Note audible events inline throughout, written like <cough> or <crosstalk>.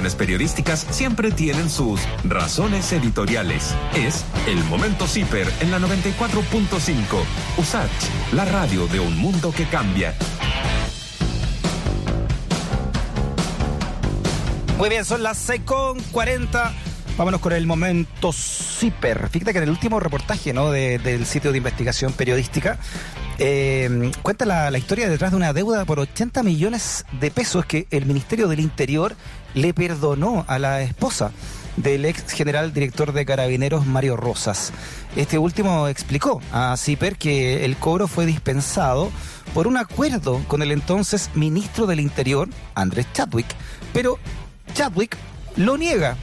periodísticas siempre tienen sus razones editoriales. Es el momento CIPER en la 94.5. USACH, la radio de un mundo que cambia. Muy bien, son las 6.40. Vámonos con el momento CIPER. Fíjate que en el último reportaje ¿no? del sitio de investigación periodística eh, cuenta la, la, historia detrás de una deuda por 80 millones de pesos que el Ministerio del Interior le perdonó a la esposa del ex general director de carabineros Mario Rosas. Este último explicó a CIPER que el cobro fue dispensado por un acuerdo con el entonces ministro del Interior, Andrés Chadwick, pero Chadwick lo niega.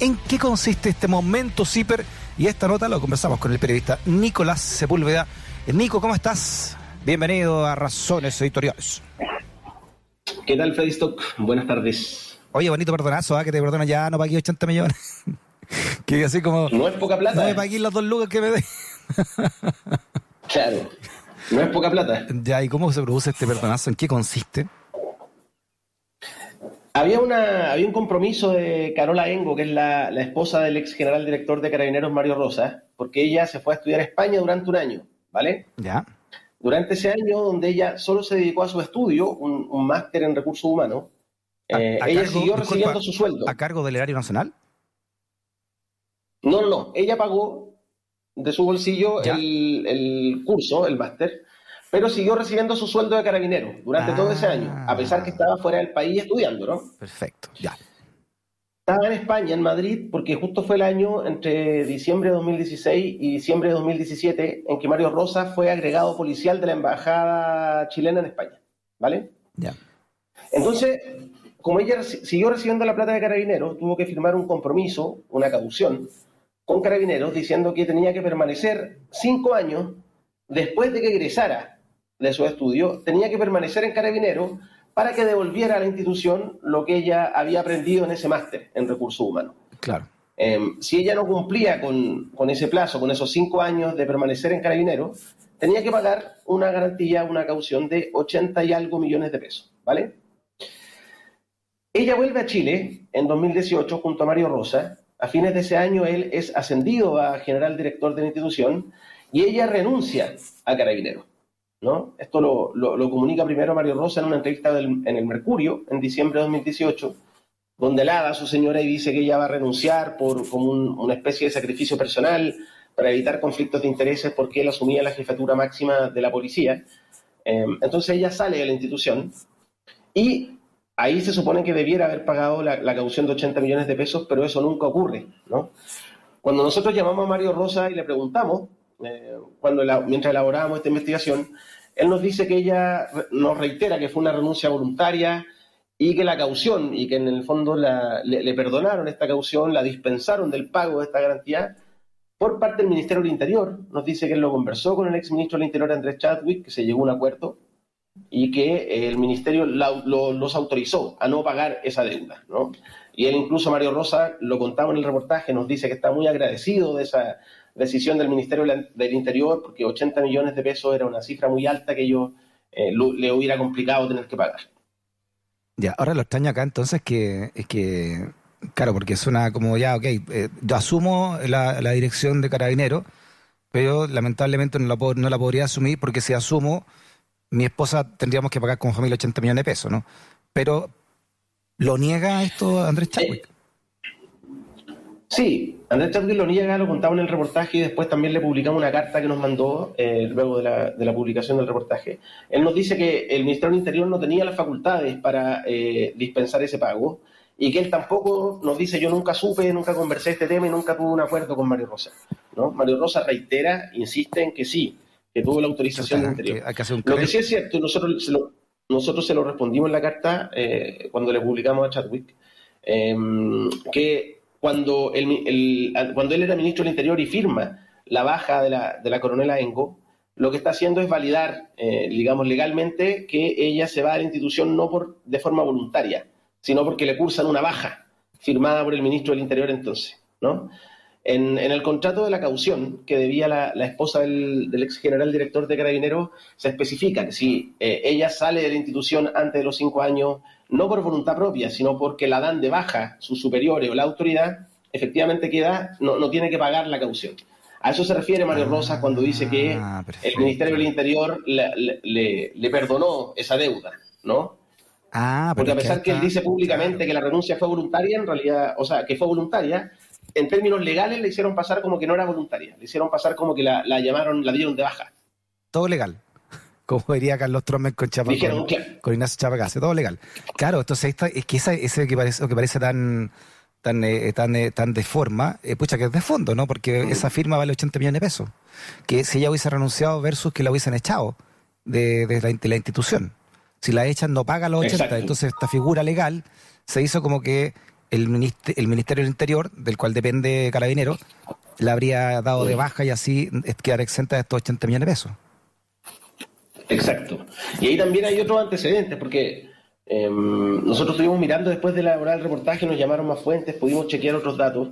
¿En qué consiste este momento, CIPER? Y esta nota lo conversamos con el periodista Nicolás Sepúlveda. Eh, Nico, ¿cómo estás? Bienvenido a Razones Editoriales. ¿Qué tal, Freddy Stock? Buenas tardes. Oye, bonito perdonazo, ¿ah? que te perdona ya, no pagué 80 millones. <laughs> que así como. No es poca plata. No me pagué las dos lucas que me dé. <laughs> claro. No es poca plata. Ya, ¿y cómo se produce este perdonazo? ¿En qué consiste? Había, una, había un compromiso de Carola Engo, que es la, la esposa del ex general director de Carabineros Mario Rosa, porque ella se fue a estudiar a España durante un año, ¿vale? Ya. Durante ese año, donde ella solo se dedicó a su estudio, un, un máster en recursos humanos, eh, ella siguió recibiendo su sueldo. ¿A cargo del erario nacional? No, no, no. Ella pagó de su bolsillo el, curso, el máster, pero siguió recibiendo su sueldo de carabinero durante todo ese año, a pesar que estaba fuera del país estudiando, ¿no? Perfecto, ya. Estaba en España, en Madrid, porque justo fue el año entre diciembre de 2016 y diciembre de 2017 en que Mario Rosa fue agregado policial de la Embajada chilena en España, ¿vale? Ya. Entonces, como ella siguió recibiendo la plata de carabineros, tuvo que firmar un compromiso, una caución, con carabineros diciendo que tenía que permanecer cinco años después de que egresara de su estudio, tenía que permanecer en carabineros para que devolviera a la institución lo que ella había aprendido en ese máster en recursos humanos. Claro. Em, si ella no cumplía con, con, ese plazo, con esos cinco años de permanecer en carabineros, tenía que pagar una garantía, una caución de 80 y algo millones de pesos, ¿vale? Ella vuelve a Chile en 2018 junto a Mario Rosa. A fines de ese año él es ascendido a general director de la institución y ella renuncia a Carabinero. ¿No? Esto lo, comunica primero Mario Rosa en una entrevista en el Mercurio en diciembre de 2018, donde la a su señora y dice que ella va a renunciar por como una especie de sacrificio personal para evitar conflictos de intereses porque él asumía la jefatura máxima de la policía. Eh, entonces ella sale de la institución y ahí se supone que debiera haber pagado la, caución de 80 millones de pesos, pero eso nunca ocurre, ¿no? Cuando nosotros llamamos a Mario Rosa y le preguntamos, eh, cuando mientras elaborábamos esta investigación, él nos dice que ella nos reitera que fue una renuncia voluntaria y que la caución, y que en el fondo le, perdonaron esta caución, la dispensaron del pago de esta garantía por parte del Ministerio del Interior. Nos dice que él lo conversó con el ex ministro del Interior, Andrés Chadwick, que se llegó a un acuerdo y que el ministerio los autorizó a no pagar esa deuda. ¿no? Y él incluso, Mario Rosa, lo contaba en el reportaje, nos dice que está muy agradecido de esa decisión del Ministerio del Interior, porque 80 millones de pesos era una cifra muy alta que yo eh, le hubiera complicado tener que pagar. Ya, ahora lo extraño acá entonces que es que, claro, porque suena como ya, ok, eh, yo asumo la, dirección de carabinero, pero lamentablemente no la, no la podría asumir porque si asumo mi esposa tendríamos que pagar como familia 80 millones de pesos, ¿no? Pero, ¿lo niega esto Andrés Chadwick? Sí, Andrés Chadwick lo niega, lo contaba en el reportaje y después también le publicamos una carta que nos mandó eh, luego de la, publicación del reportaje. Él nos dice que el Ministerio del Interior no tenía las facultades para eh, dispensar ese pago y que él tampoco nos dice yo nunca supe, nunca conversé este tema y nunca tuve un acuerdo con Mario Rosa. ¿no? Mario Rosa reitera, insiste en que sí, que tuvo la autorización del interior. lo que sí es cierto, nosotros se lo, nosotros se lo respondimos en la carta eh, cuando le publicamos a Chadwick, que cuando, el, cuando él era ministro del Interior y firma la baja de la, de la coronela Engo, lo que está haciendo es validar, eh, digamos, legalmente que ella se va a la institución no por, de forma voluntaria, sino porque le cursan una baja firmada por el ministro del Interior entonces, ¿no? En, el contrato de la caución que debía la, esposa del, ex general director de Carabineros, se especifica que si eh, ella sale de la institución antes de los cinco años, no por voluntad propia, sino porque la dan de baja sus superiores o la autoridad, efectivamente queda, no, no tiene que pagar la caución. A eso se refiere Mario ah, Rosas cuando dice que el Ministerio del Interior le, perdonó esa deuda, ¿no? Ah, Porque a pesar que él dice públicamente que la renuncia fue voluntaria, en realidad, o sea, que fue voluntaria, en términos legales le hicieron pasar como que no era voluntaria, le hicieron pasar como que la, llamaron, la dieron de baja. Todo legal. Como diría Carlos Tromen con, Chapa, con, Ignacio Chapacase, todo legal. Claro, entonces es que ese que parece, que parece tan tan eh, tan eh, tan de forma, eh, pucha que es de fondo, ¿no? Porque mm. esa firma vale 80 millones de pesos. Que si ella hubiese renunciado versus que la hubiesen echado de, la, institución. Si la echan no paga los 80, entonces esta figura legal se hizo como que el, Ministerio del Interior, del cual depende Carabinero, la habría dado de baja y así quedar exenta de estos 80 millones de pesos. Exacto. Y ahí también hay otros antecedentes, porque em, nosotros estuvimos mirando después de elaborar el reportaje, nos llamaron más fuentes, pudimos chequear otros datos,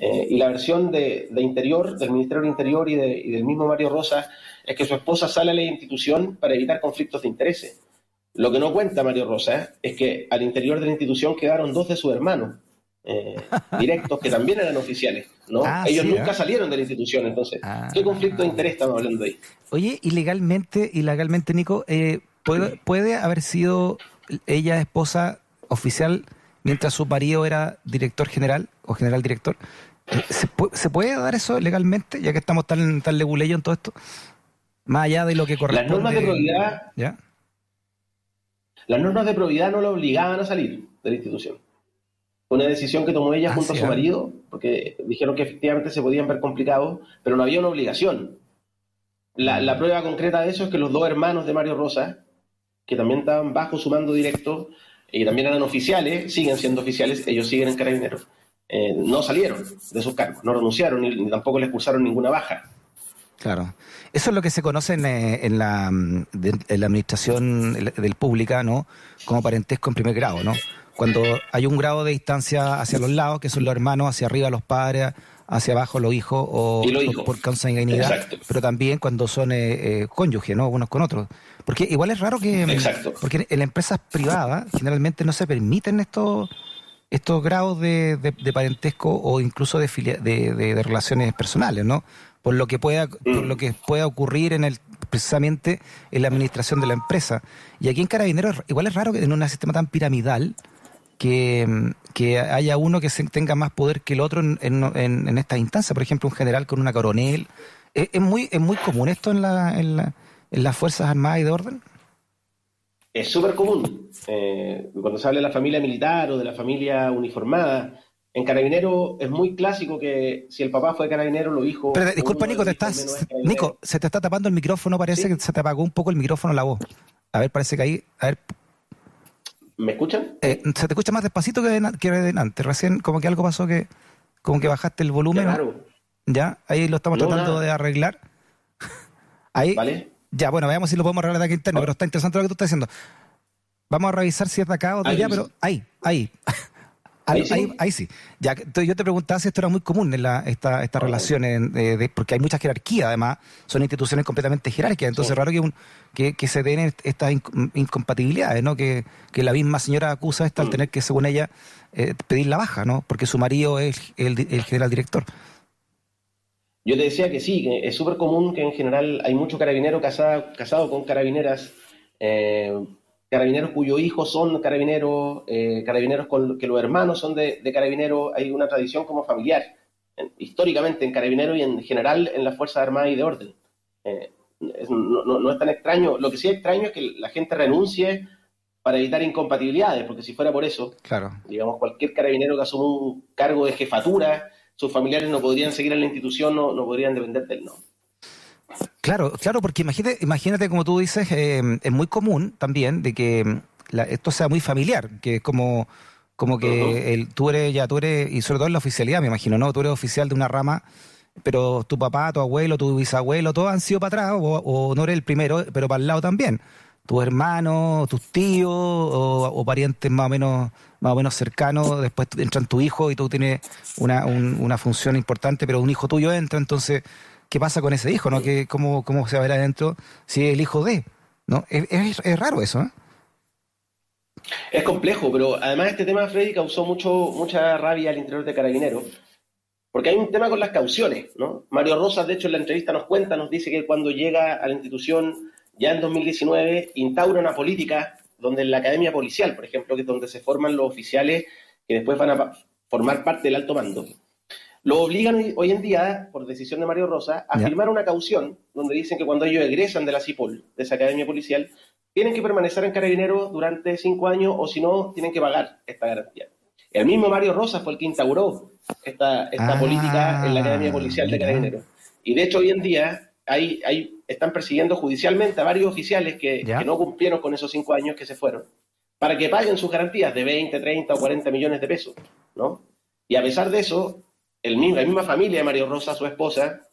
eh, y la versión de, Interior, del Ministerio del Interior y, y, del mismo Mario Rosa, es que su esposa sale a la institución para evitar conflictos de intereses. Lo que no cuenta Mario Rosa es que al interior de la institución quedaron dos de sus hermanos eh, <laughs> directos que también eran oficiales. ¿no? Ah, Ellos nunca ¿eh? salieron de la institución, entonces, ah. ¿qué conflicto de interés estamos hablando ahí? Oye, y legalmente, y legalmente Nico, eh, ¿puede, ¿puede haber sido ella esposa oficial mientras su marido era director general o general director? ¿Se, puede, dar eso legalmente, ya que estamos tan, tan leguleyos en todo esto? Más allá de lo que corresponde. Las normas de probidad, ¿Ya? Las normas de probidad no la obligaban a salir de la institución. Fue una decisión que tomó ella ah, junto a su marido, porque dijeron que efectivamente se podían ver complicados, pero no había una obligación. La, la, prueba concreta de eso es que los dos hermanos de Mario Rosa, que también estaban bajo su mando directo y también eran oficiales, siguen siendo oficiales, ellos siguen en carabineros, eh, no salieron de sus cargos, no renunciaron ni, tampoco les cursaron ninguna baja. Claro. Eso es lo que se conoce en, eh, la, mm, la administración del pública, ¿no? Como parentesco en primer grado, ¿no? Cuando hay un grado de distancia hacia los lados, que son los hermanos, hacia arriba los padres, hacia abajo los hijos, o por consanguinidad, pero también cuando son eh, eh, cónyuges, ¿no? Unos con otros. Porque igual es raro que... Exacto. Porque en las empresas privadas generalmente no se permiten estos estos grados de, parentesco o incluso de, de, relaciones personales, ¿no? por lo que pueda, por lo que pueda ocurrir en el precisamente en la administración de la empresa. Y aquí en Carabineros igual es raro que en un sistema tan piramidal que, haya uno que tenga más poder que el otro en, en, esta instancia. Por ejemplo, un general con una coronel. ¿Es, muy, es muy común esto en, la, en, la, en las Fuerzas Armadas y de Orden? Es súper común. Eh, cuando se habla de la familia militar o de la familia uniformada, en carabinero es muy clásico que si el papá fue carabinero, lo hijo. Pero disculpa, Nico, te estás. Nico, se te está tapando el micrófono, parece que se te apagó un poco el micrófono la voz. A ver, parece que ahí. A ver. ¿Me escuchan? Eh, se te escucha más despacito que, de, antes. Recién, como que algo pasó que. Como que bajaste el volumen. Claro. Ya, ahí lo estamos tratando de arreglar. <laughs> ahí. Vale. Ya, bueno, veamos si lo podemos arreglar de aquí interno, pero está interesante lo que tú estás diciendo. Vamos a revisar si es de acá o de allá, pero ahí, <laughs> ahí. Ahí, sí. Ya, entonces yo te preguntaba si esto era muy común en la, esta, esta relación, porque hay mucha jerarquía, además, son instituciones completamente jerárquicas, entonces es raro que, que, se den estas incompatibilidades, ¿no? Que, la misma señora acusa esta al mm. tener que, según ella, eh, pedir la baja, ¿no? Porque su marido es el, general director. Yo te decía que sí, que es súper común que en general hay mucho carabinero casado, casado con carabineras. Eh, carabineros cuyos hijos son carabineros, eh, carabineros con que los hermanos son de, carabineros, hay una tradición como familiar, históricamente en carabineros y en general en las Fuerzas Armadas y de Orden. Eh, no, es tan extraño, lo que sí es extraño es que la gente renuncie para evitar incompatibilidades, porque si fuera por eso, claro. digamos, cualquier carabinero que asuma un cargo de jefatura, sus familiares no podrían seguir en la institución, no, no podrían depender del no. Claro, claro, porque imagínate, imagínate como tú dices, eh, es muy común también de que mm, esto sea muy familiar, que es como, como que el, tú eres, ya tú eres, y sobre todo en la oficialidad, me imagino, ¿no? Tú eres oficial de una rama, pero tu papá, tu abuelo, tu bisabuelo, todos han sido para atrás, o, no eres el primero, pero para el lado también. Tus hermanos, tus tíos o, parientes más o menos más o menos cercanos, después entran tu hijo y tú tienes una, una función importante, pero un hijo tuyo entra, entonces, ¿qué pasa con ese hijo? ¿no? ¿Qué, cómo, ¿Cómo se va a ver adentro si es el hijo de? ¿no? Es, es, raro eso, ¿eh? Es complejo, pero además este tema, Freddy, causó mucho, mucha rabia al interior de Carabineros, porque hay un tema con las cauciones, ¿no? Mario Rosas, de hecho, en la entrevista nos cuenta, nos dice que cuando llega a la institución ya en 2019 instaura una política donde en la academia policial, por ejemplo, que es donde se forman los oficiales que después van a formar parte del alto mando, lo obligan hoy en día, por decisión de Mario Rosa, a firmar una caución donde dicen que cuando ellos egresan de la CIPOL, de esa academia policial, tienen que permanecer en Carabineros durante cinco años o si no, tienen que pagar esta garantía. El mismo Mario Rosa fue el que instauró esta, esta ah, política en la Academia Policial de Carabineros. Y de hecho, hoy en día hay, hay, están persiguiendo judicialmente a varios oficiales que, no cumplieron con esos cinco años que se fueron, para que paguen sus garantías de 20, 30 o 40 millones de pesos, ¿no? Y a pesar de eso, el mismo, la misma familia de Mario Rosa, su esposa,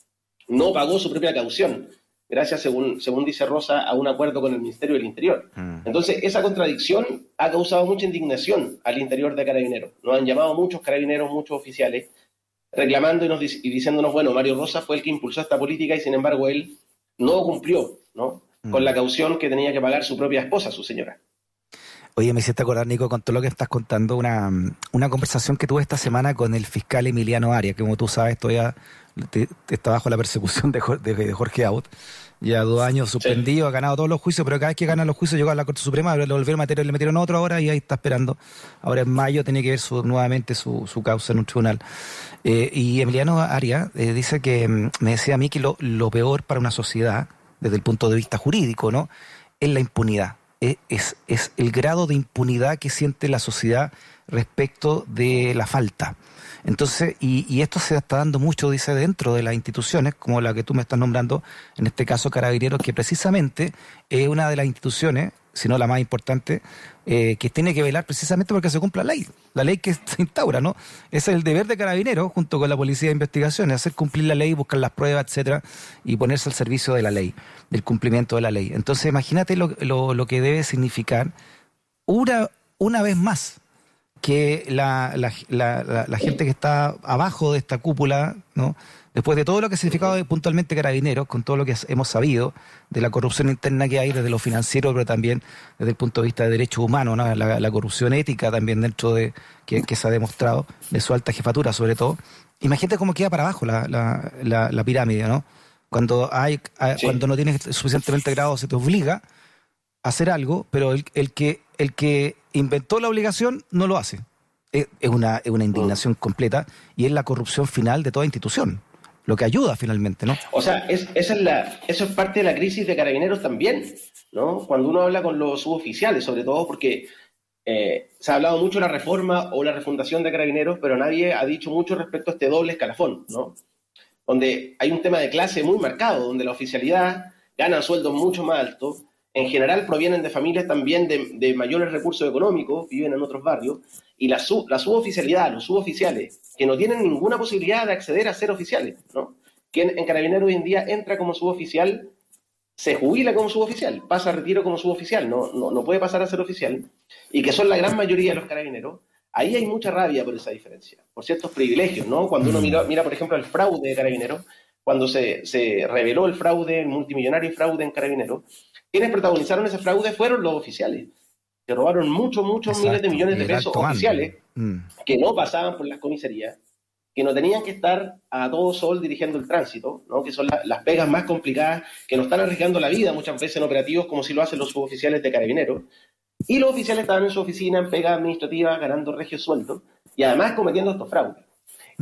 no pagó su propia caución, gracias, según, según dice Rosa, a un acuerdo con el Ministerio del Interior. Mm. Entonces, esa contradicción ha causado mucha indignación al interior de Carabineros. Nos han llamado muchos carabineros, muchos oficiales, reclamando y, nos, y diciéndonos, bueno, Mario Rosa fue el que impulsó esta política y sin embargo él no cumplió ¿no? con la mm. caución que tenía que pagar su propia esposa, su señora. Oye, me hiciste acordar, Nico, con todo lo que estás contando, una, una conversación que tuve esta semana con el fiscal Emiliano Arias, que como tú sabes, todavía está bajo la persecución de, de, Jorge Aut. Ya dos años suspendido, ha ganado todos los juicios, pero cada vez que gana los juicios llegó a la Corte Suprema, le volvieron a meter, le metieron otro ahora y ahí está esperando. Ahora en mayo tiene que ver su, nuevamente su, su causa en un tribunal. Eh, y Emiliano Arias eh, dice que mm, me decía a mí que lo, lo peor para una sociedad, desde el punto de vista jurídico, ¿no? Es la impunidad. Es, es el grado de impunidad que siente la sociedad respecto de la falta. Entonces, y, y, esto se está dando mucho, dice, dentro de las instituciones, como la que tú me estás nombrando, en este caso Carabineros, que precisamente es una de las instituciones, si no la más importante, eh, que tiene que velar precisamente porque se cumpla la ley, la ley que <laughs> se instaura, ¿no? es el deber de Carabineros, junto con la Policía de Investigaciones, hacer cumplir la ley, buscar las pruebas, etcétera, y ponerse al servicio de la ley, del cumplimiento de la ley. Entonces, imagínate lo, lo, lo que debe significar una, una vez más que la, la, la, la, gente que está abajo de esta cúpula, ¿no? después de todo lo que ha significado puntualmente Carabineros, con todo lo que hemos sabido de la corrupción interna que hay desde lo financiero, pero también desde el punto de vista de derechos humanos, ¿no? la, corrupción ética también dentro de que, se ha demostrado, de su alta jefatura sobre todo. Imagínate cómo queda para abajo la, la pirámide, ¿no? Cuando, hay, cuando no tienes suficientemente grado se te obliga a hacer algo, pero el, el que, el que inventó la obligación no lo hace. Es, una, una indignación completa y es la corrupción final de toda institución lo que ayuda finalmente, ¿no? O sea, es, esa es la, eso es parte de la crisis de carabineros también, ¿no? Cuando uno habla con los suboficiales, sobre todo porque eh, se ha hablado mucho de la reforma o la refundación de carabineros, pero nadie ha dicho mucho respecto a este doble escalafón, ¿no? Donde hay un tema de clase muy marcado, donde la oficialidad gana sueldos mucho más altos, en general provienen de familias también de, mayores recursos económicos, viven en otros barrios, y la, la suboficialidad, los suboficiales, que no tienen ninguna posibilidad de acceder a ser oficiales, ¿no? Que en, Carabineros hoy en día entra como suboficial, se jubila como suboficial, pasa a retiro como suboficial, no, no, no puede pasar a ser oficial, y que son la gran mayoría de los carabineros, ahí hay mucha rabia por esa diferencia, por ciertos privilegios, ¿no? Cuando uno mm. mira, mira por ejemplo, el fraude de carabineros, cuando se, se reveló el fraude, el multimillonario fraude en carabineros, quienes protagonizaron ese fraude fueron los oficiales, que robaron muchos, muchos miles de millones de pesos oficiales mm. que no pasaban por las comisarías, que no tenían que estar a todo sol dirigiendo el tránsito, ¿no? que son las pegas más complicadas, que no están arriesgando la vida muchas veces en operativos como si lo hacen los suboficiales de carabineros. Y los oficiales estaban en su oficina en pega administrativa ganando regios sueldos y además cometiendo estos fraudes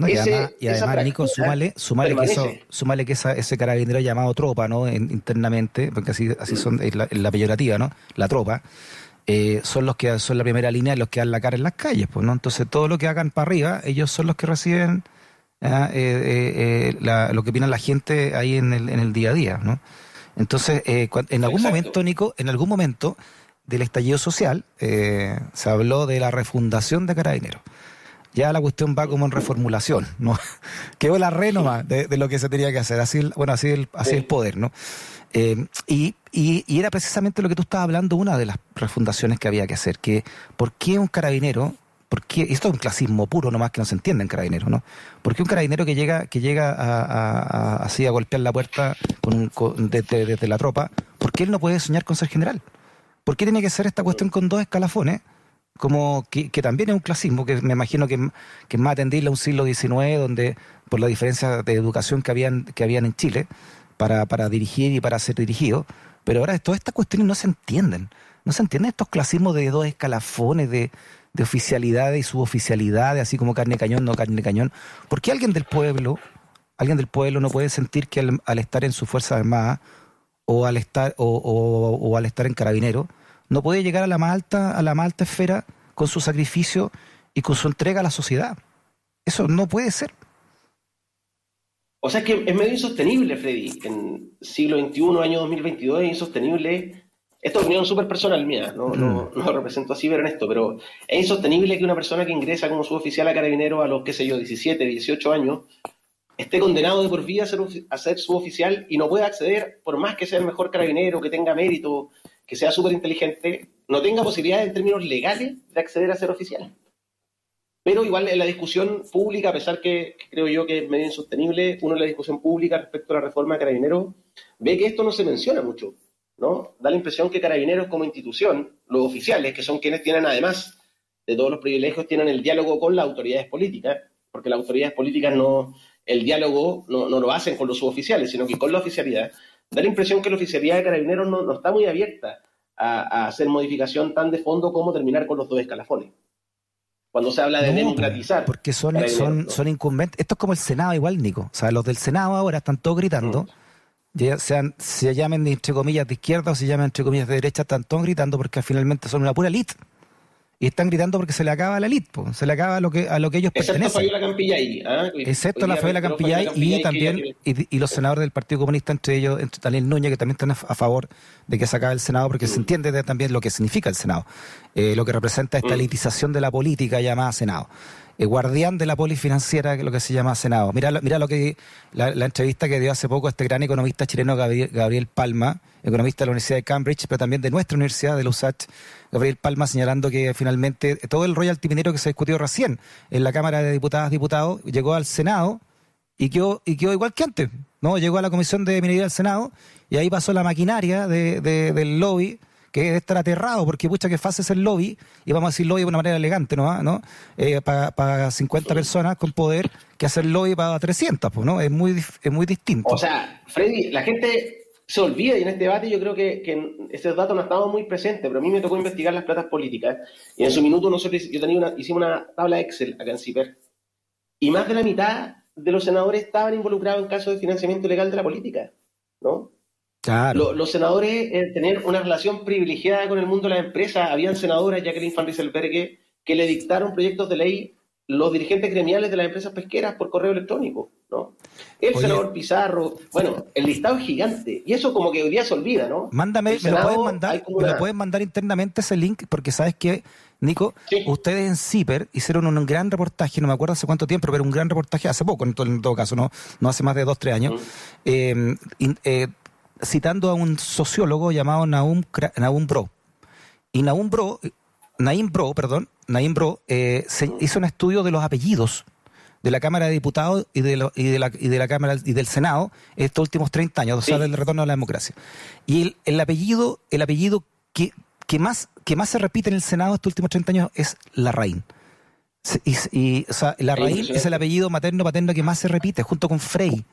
y, además, Nico, súmale, que eso, súmale que ese carabinero llamado tropa, ¿no? internamente, porque así, así son, es la, peyorativa, ¿no? La tropa, eh, son los que son la primera línea, los que dan la cara en las calles, pues, ¿no? Entonces todo lo que hagan para arriba, ellos son los que reciben eh, eh, lo que opina la gente ahí en el, en el día a día, ¿no? Entonces, en algún momento, Nico, en algún momento del estallido social, se habló de la refundación de carabineros ya la cuestión va como en reformulación, ¿no? <laughs> Quedó la re de, lo que se tenía que hacer, así, bueno, así el, así el poder, ¿no? Eh, y, y, era precisamente lo que tú estabas hablando, una de las refundaciones que había que hacer, que ¿por qué un carabinero, por qué, esto es un clasismo puro nomás que no se entiende en carabinero, ¿no? ¿Por qué un carabinero que llega, que llega a, así a golpear la puerta con desde, la tropa, ¿por qué él no puede soñar con ser general? ¿Por qué tiene que ser esta cuestión con dos escalafones? Como que, también es un clasismo, que me imagino que, que es más atendible a un siglo XIX, donde por la diferencia de educación que habían, que habían en Chile, para, para dirigir y para ser dirigido, pero ahora todas estas cuestiones no se entienden, no se entienden estos clasismos de dos escalafones, de, de oficialidades y suboficialidades, así como carne cañón, no carne cañón. ¿Por qué alguien del pueblo, alguien del pueblo no puede sentir que al, estar en su fuerza armada o al estar o, o al estar en carabinero, no puede llegar a la más alta, a la más alta esfera con su sacrificio y con su entrega a la sociedad. Eso no puede ser. O sea, es que es medio insostenible, Freddy. En siglo XXI, año 2022, es insostenible. Esto es opinión súper personal mía, no, no, mm. no, lo represento así, pero en esto, pero es insostenible que una persona que ingresa como suboficial a carabinero a los, qué sé yo, 17, 18 años, esté condenado de por vida a ser, a ser suboficial y no pueda acceder, por más que sea el mejor carabinero, que tenga mérito, que sea súper inteligente, no tenga posibilidad en términos legales de acceder a ser oficial. Pero igual en la discusión pública, a pesar que, creo yo que es medio insostenible, uno en la discusión pública respecto a la reforma de Carabineros ve que esto no se menciona mucho. ¿no? Da la impresión que Carabineros como institución, los oficiales, que son quienes tienen además de todos los privilegios, tienen el diálogo con las autoridades políticas, porque las autoridades políticas no, el diálogo no, no lo hacen con los suboficiales, sino que con la oficialidad, da la impresión que la oficialidad de carabineros no, está muy abierta a, hacer modificación tan de fondo como terminar con los dos escalafones. Cuando se habla de democratizar. Porque son, son, son incumbentes. Esto es como el Senado igual, Nico. O sea, los del Senado ahora están todos gritando. Mm. Ya sean, se llamen entre comillas de izquierda o se llamen entre comillas de derecha, están todos gritando porque finalmente son una pura elite y están gritando porque se le acaba la elite, se le acaba a lo que, a lo que ellos Excepto pertenecen. Fabiola Campillay, ¿ah? Excepto la Fabiola Campillay, y también y, los senadores del Partido Comunista, entre ellos, entre Daniel Núñez, que también están a, favor de que se acabe el Senado, porque se mm. entiende también lo que significa el Senado, eh, lo que representa esta mm. elitización de la política llamada Senado. El guardián de la polifinanciera, que es lo que se llama Senado. Mira, mira lo que la, entrevista que dio hace poco este gran economista chileno Gabriel, Palma, economista de la Universidad de Cambridge, pero también de nuestra universidad, de la USACH, Gabriel Palma señalando que finalmente todo el royalty minero que se discutió recién en la Cámara de Diputadas Diputados llegó al Senado y quedó, y quedó igual que antes. ¿no? Llegó a la Comisión de Minería del Senado y ahí pasó la maquinaria del lobby que debe estar aterrado porque pucha que fácil es el lobby, y vamos a decir lobby de una manera elegante, ¿no? ¿no? Eh, para, 50 personas con poder que hacer lobby para 300, pues, ¿no? Es muy, es muy distinto. O sea, Freddy, la gente se olvida y en este debate yo creo que, que estos datos no estaban muy presentes, pero a mí me tocó investigar las platas políticas y en su minuto nosotros, yo tenía una, hicimos una tabla Excel acá en CIPER y más de la mitad de los senadores estaban involucrados en casos de financiamiento ilegal de la política, ¿no? Los, senadores eh, tenían una relación privilegiada con el mundo de las empresas. Habían senadoras, Jacqueline Van Rieselberghe, que le dictaron proyectos de ley los dirigentes gremiales de las empresas pesqueras por correo electrónico, ¿no? El senador Pizarro, bueno, el listado es gigante. Y eso como que hoy día se olvida, ¿no? Mándame, me lo pueden mandar, me lo pueden mandar internamente ese link, porque sabes que, Nico, ustedes en CIPER hicieron un gran reportaje, no me acuerdo hace cuánto tiempo, pero un gran reportaje hace poco, en todo, caso, no, no hace más de dos, tres años, eh, eh, citando a un sociólogo llamado Naum, Naum Bro. Y Naum Bro, Naim Bro, perdón, Naim Bro eh, se hizo un estudio de los apellidos de la Cámara de Diputados y de, y de, la, y de la Cámara y del Senado estos últimos 30 años, o sea, del retorno a la democracia. Y el, el apellido, el apellido que, que, más, que más se repite en el Senado estos últimos 30 años es Larraín. Y, y, o sea, Larraín es el apellido materno paterno que más se repite, junto con Frey.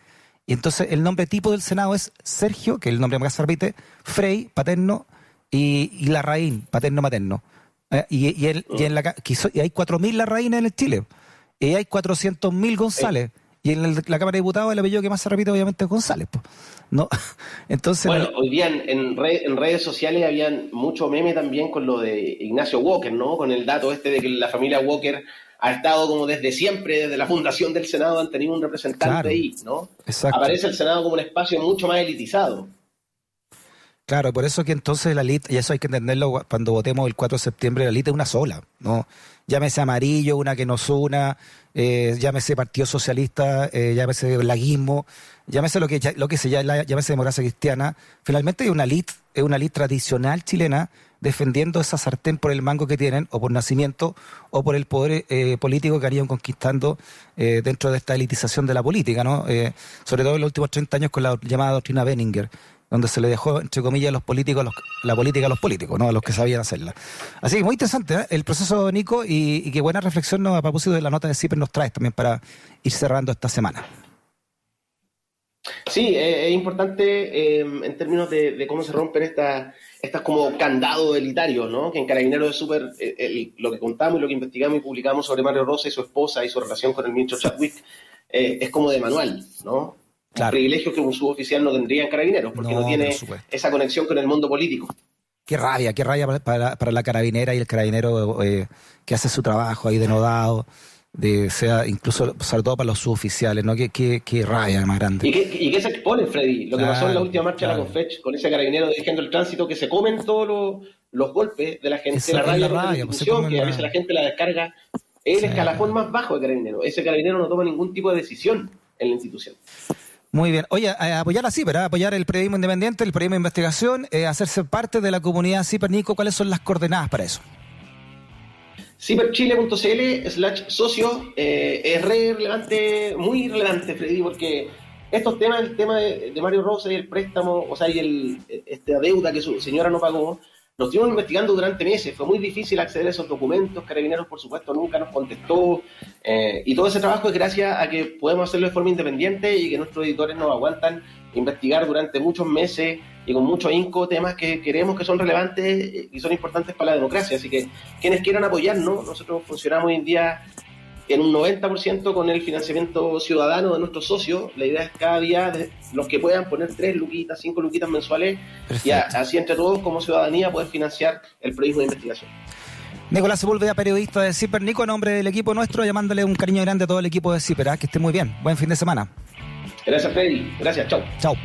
Y entonces el nombre tipo del Senado es Sergio, que es el nombre más se repite, Frey, paterno, y, y Larraín, paterno-materno. Eh, y, y, y, en la, y hay 4.000 Larraínes en el Chile. Y hay 400.000 González. Y en la Cámara de Diputados el apellido que más se repite obviamente es González. ¿no? <laughs> Entonces, bueno, hoy día en, en, redes sociales habían mucho meme también con lo de Ignacio Walker, ¿no? Con el dato este de que la familia Walker ha estado como desde siempre, desde la fundación del Senado, han tenido un representante ahí, ¿no? Aparece el Senado como un espacio mucho más elitizado. Claro, por eso que entonces la LIT, y eso hay que entenderlo cuando votemos el 4 de septiembre, la LIT es una sola, ¿no? Llámese amarillo, una que nos una, eh, llámese Partido Socialista, eh, llámese laguismo, llámese lo que, lo que se llama, llámese democracia cristiana. Finalmente es una LIT, es una LIT tradicional chilena defendiendo esa sartén por el mango que tienen, o por nacimiento, o por el poder eh, político que harían conquistando eh, dentro de esta elitización de la política, ¿no? Eh, sobre todo en los últimos 30 años con la llamada doctrina Benninger donde se le dejó, entre comillas, los políticos, la política a los políticos, ¿no? a los que sabían hacerla. Así que muy interesante ¿eh? el proceso, Nico, y, qué buena reflexión ¿no? a propósito de la nota de CIPER nos traes también para ir cerrando esta semana. Sí, es importante en términos de, cómo se rompen estas estas como candados elitarios, ¿no? Que en Carabineros es súper, eh, lo que contamos y lo que investigamos y publicamos sobre Mario Rosa y su esposa y su relación con el ministro Chadwick eh, es como de manual, ¿no? Claro. privilegio que un suboficial no tendría en Carabineros, porque no, tiene esa conexión con el mundo político. Qué rabia, qué rabia para, para la carabinera y el carabinero eh, que hace su trabajo ahí denodado de sea incluso sobre todo para los suboficiales, ¿no? Qué, qué, qué rabia más grande. ¿Y qué, se expone, Freddy? Lo que pasó en la última marcha de la Confech con ese carabinero dirigiendo el tránsito que se comen todos los, golpes de la gente, la rabia, la la pues, que a veces la gente la descarga. Es el escalafón más bajo de carabinero. Ese carabinero no toma ningún tipo de decisión en la institución. Muy bien. Oye, apoyar a CIPER, apoyar el periodismo independiente, el periodismo de investigación, eh, hacerse parte de la comunidad CIPER. Nico, ¿cuáles son las coordenadas para eso? ciperchile.cl slash socio eh, es relevante, muy relevante, Freddy, porque estos temas, el tema de, Mario Rosa y el préstamo, o sea, y el, esta deuda que su señora no pagó, nos estuvimos investigando durante meses. Fue muy difícil acceder a esos documentos. Carabineros, por supuesto, nunca nos contestó. Eh, y todo ese trabajo es gracias a que podemos hacerlo de forma independiente y que nuestros editores nos aguantan investigar durante muchos meses y con mucho inco temas que creemos que son relevantes y son importantes para la democracia. Así que quienes quieran apoyarnos, nosotros funcionamos hoy en día en un 90% con el financiamiento ciudadano de nuestros socios. La idea es cada día los que puedan poner tres luquitas, cinco luquitas mensuales y así entre todos como ciudadanía poder financiar el proyecto de investigación. Nicolás Sepúlveda, periodista de CIPER. Nico, en nombre del equipo nuestro, llamándole un cariño grande a todo el equipo de CIPER. ¿ah? Que esté muy bien. Buen fin de semana. Gracias, Freddy. Gracias. Chao. Chao.